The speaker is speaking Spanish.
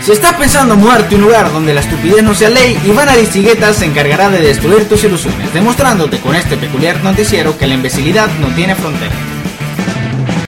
Si estás pensando mudarte a un lugar donde la estupidez no sea ley, Iván Aristigueta se encargará de destruir tus ilusiones, demostrándote con este peculiar noticiero que la imbecilidad no tiene frontera.